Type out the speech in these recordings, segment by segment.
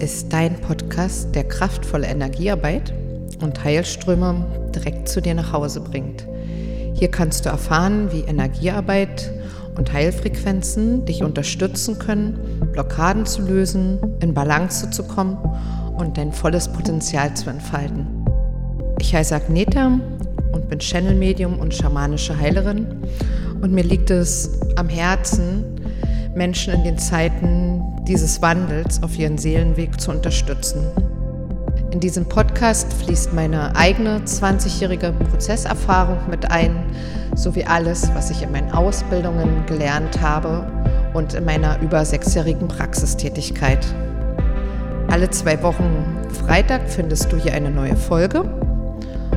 ist dein Podcast, der kraftvolle Energiearbeit und Heilströme direkt zu dir nach Hause bringt. Hier kannst du erfahren, wie Energiearbeit und Heilfrequenzen dich unterstützen können, Blockaden zu lösen, in Balance zu kommen und dein volles Potenzial zu entfalten. Ich heiße Agneta und bin Channel-Medium und schamanische Heilerin und mir liegt es am Herzen, Menschen in den Zeiten dieses Wandels auf ihren Seelenweg zu unterstützen. In diesem Podcast fließt meine eigene 20-jährige Prozesserfahrung mit ein, sowie alles, was ich in meinen Ausbildungen gelernt habe und in meiner über sechsjährigen Praxistätigkeit. Alle zwei Wochen Freitag findest du hier eine neue Folge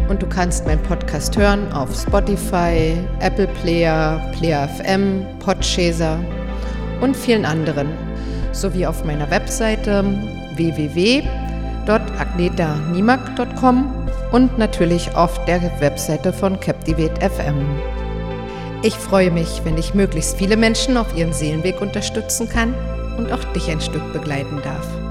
und du kannst meinen Podcast hören auf Spotify, Apple Player, Player FM, Podchaser und vielen anderen, sowie auf meiner Webseite www.agnetanimak.com und natürlich auf der Webseite von Captivate FM. Ich freue mich, wenn ich möglichst viele Menschen auf ihren Seelenweg unterstützen kann und auch dich ein Stück begleiten darf.